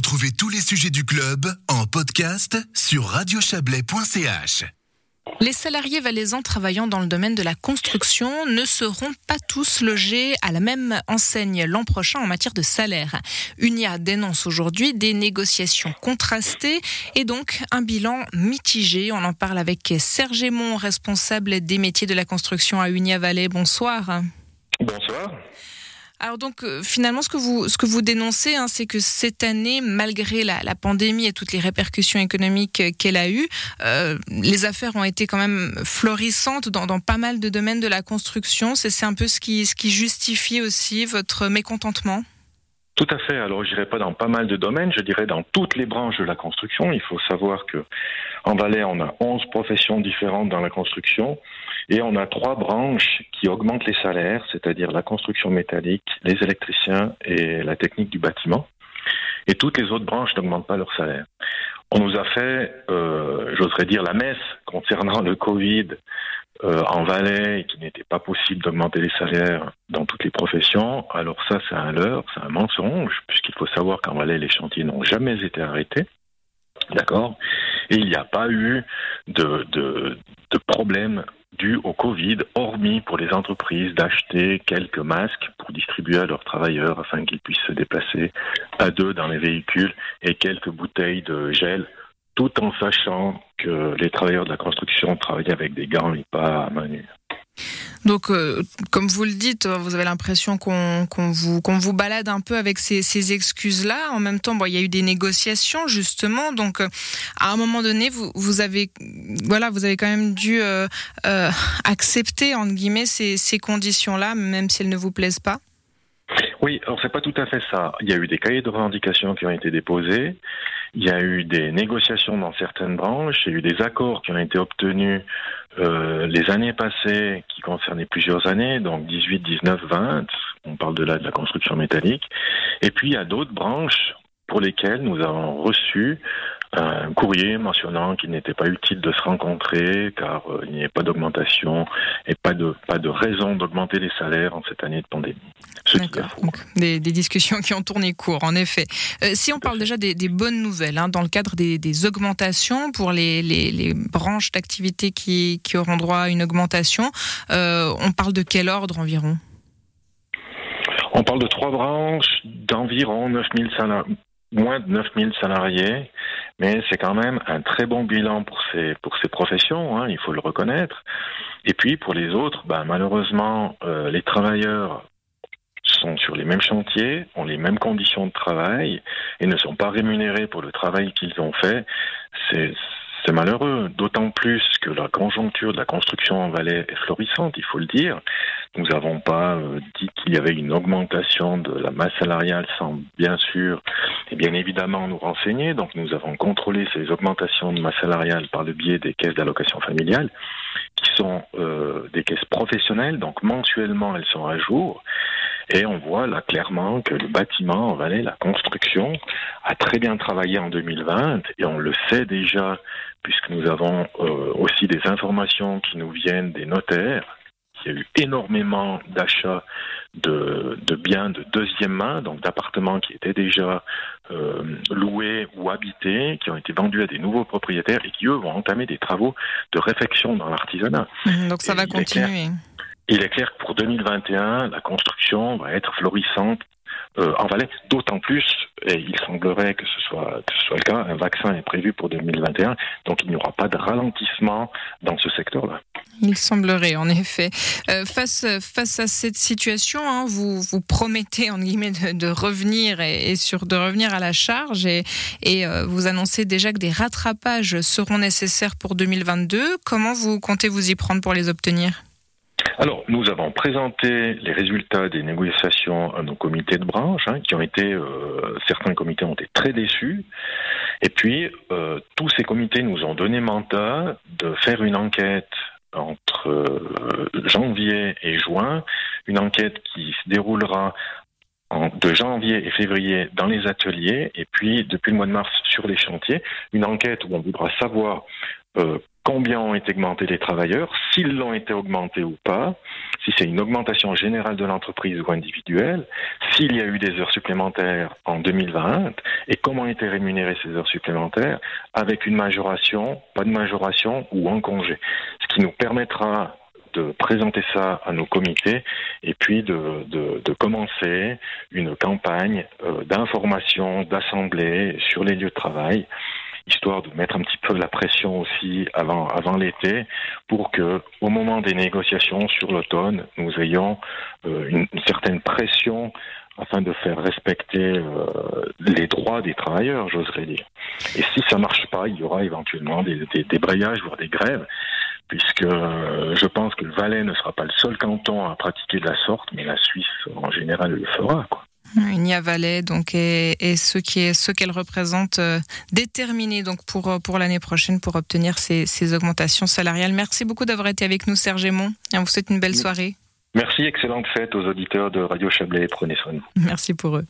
Retrouvez tous les sujets du club en podcast sur radiochablais.ch. Les salariés valaisans travaillant dans le domaine de la construction ne seront pas tous logés à la même enseigne l'an prochain en matière de salaire. Unia dénonce aujourd'hui des négociations contrastées et donc un bilan mitigé. On en parle avec Serge Aymon, responsable des métiers de la construction à Unia Valais. Bonsoir. Bonsoir. Alors donc euh, finalement ce que vous ce que vous dénoncez, hein, c'est que cette année, malgré la, la, pandémie et toutes les répercussions économiques qu'elle a eues, euh, les affaires ont été quand même florissantes dans, dans pas mal de domaines de la construction. C'est un peu ce qui ce qui justifie aussi votre mécontentement? Tout à fait. Alors, je dirais pas dans pas mal de domaines, je dirais dans toutes les branches de la construction. Il faut savoir que en Valais, on a 11 professions différentes dans la construction et on a trois branches qui augmentent les salaires, c'est-à-dire la construction métallique, les électriciens et la technique du bâtiment. Et toutes les autres branches n'augmentent pas leur salaire. On nous a fait, euh, j'oserais dire, la messe concernant le Covid euh, en Valais et qu'il n'était pas possible d'augmenter les salaires dans toutes les professions, alors ça c'est un leurre, c'est un mensonge, puisqu'il faut savoir qu'en Valais les chantiers n'ont jamais été arrêtés. D'accord? Et il n'y a pas eu de, de, de problème dû au Covid, hormis pour les entreprises d'acheter quelques masques pour distribuer à leurs travailleurs afin qu'ils puissent se déplacer à deux dans les véhicules et quelques bouteilles de gel tout en sachant que les travailleurs de la construction travaillaient avec des gants et pas à main nue. Donc, euh, comme vous le dites, vous avez l'impression qu'on vous, qu'on vous balade un peu avec ces, ces excuses-là. En même temps, bon, il y a eu des négociations justement. Donc, euh, à un moment donné, vous, vous avez, voilà, vous avez quand même dû euh, euh accepter entre guillemets ces, ces conditions-là, même si elles ne vous plaisent pas. Oui, alors c'est pas tout à fait ça. Il y a eu des cahiers de revendications qui ont été déposés. Il y a eu des négociations dans certaines branches, il y a eu des accords qui ont été obtenus euh, les années passées qui concernaient plusieurs années, donc 18, 19, 20, on parle de là de la construction métallique. Et puis il y a d'autres branches pour lesquelles nous avons reçu un courrier mentionnant qu'il n'était pas utile de se rencontrer car euh, il n'y avait pas d'augmentation et pas de pas de raison d'augmenter les salaires en cette année de pandémie. D'accord. Des, des, discussions qui ont tourné court, en effet. Euh, si on parle déjà des, des bonnes nouvelles, hein, dans le cadre des, des augmentations pour les, les, les branches d'activité qui, qui, auront droit à une augmentation, euh, on parle de quel ordre environ? On parle de trois branches d'environ 9000 salariés moins de 9000 salariés, mais c'est quand même un très bon bilan pour ces, pour ces professions, hein, il faut le reconnaître. Et puis pour les autres, bah, malheureusement, euh, les travailleurs sont sur les mêmes chantiers, ont les mêmes conditions de travail et ne sont pas rémunérés pour le travail qu'ils ont fait. C'est c'est malheureux, d'autant plus que la conjoncture de la construction en Valais est florissante, il faut le dire. Nous n'avons pas euh, dit qu'il y avait une augmentation de la masse salariale sans bien sûr et bien évidemment nous renseigner. Donc nous avons contrôlé ces augmentations de masse salariale par le biais des caisses d'allocation familiale, qui sont euh, des caisses professionnelles, donc mensuellement elles sont à jour. Et on voit là clairement que le bâtiment en Valais, la construction, a très bien travaillé en 2020 et on le sait déjà puisque nous avons euh, aussi des informations qui nous viennent des notaires. Il y a eu énormément d'achats de, de, biens de deuxième main, donc d'appartements qui étaient déjà euh, loués ou habités, qui ont été vendus à des nouveaux propriétaires et qui, eux, vont entamer des travaux de réfection dans l'artisanat. Mmh, donc ça et va continuer. Il est clair que pour 2021, la construction va être florissante euh, en Valais, d'autant plus, et il semblerait que ce, soit, le cas, un vaccin est prévu pour 2021, donc il n'y aura pas de ralentissement dans ce secteur-là. Il semblerait, en effet. Euh, face, face à cette situation, hein, vous, vous promettez, en guillemets, de, revenir et, sur, de revenir à la charge et, et euh, vous annoncez déjà que des rattrapages seront nécessaires pour 2022. Comment vous comptez vous y prendre pour les obtenir? Alors, nous avons présenté les résultats des négociations à nos comités de branche, hein, qui ont été, euh, certains comités ont été très déçus. Et puis, euh, tous ces comités nous ont donné mandat de faire une enquête entre euh, janvier et juin, une enquête qui se déroulera de janvier et février dans les ateliers, et puis depuis le mois de mars sur les chantiers, une enquête où on voudra savoir euh, combien ont été augmentés les travailleurs, s'ils l'ont été augmentés ou pas, si c'est une augmentation générale de l'entreprise ou individuelle, s'il y a eu des heures supplémentaires en 2020 et comment été rémunérées ces heures supplémentaires avec une majoration, pas de majoration ou en congé. Ce qui nous permettra de présenter ça à nos comités et puis de, de, de commencer une campagne euh, d'information, d'assemblée sur les lieux de travail histoire de mettre un petit peu la pression aussi avant, avant l'été, pour que, au moment des négociations sur l'automne, nous ayons euh, une, certaine pression afin de faire respecter euh, les droits des travailleurs, j'oserais dire. Et si ça marche pas, il y aura éventuellement des, des, brayages, voire des grèves, puisque euh, je pense que le Valais ne sera pas le seul canton à pratiquer de la sorte, mais la Suisse en général le fera. Nia Valais, donc, et, ce est ce qu'elle représente euh, déterminé donc pour euh, pour l'année prochaine pour obtenir ces, ces, augmentations salariales. Merci beaucoup d'avoir été avec nous, Serge Aymon. Et on vous souhaite une belle soirée. Merci, excellente fête aux auditeurs de Radio Chablais. Prenez soin de vous. Merci pour eux.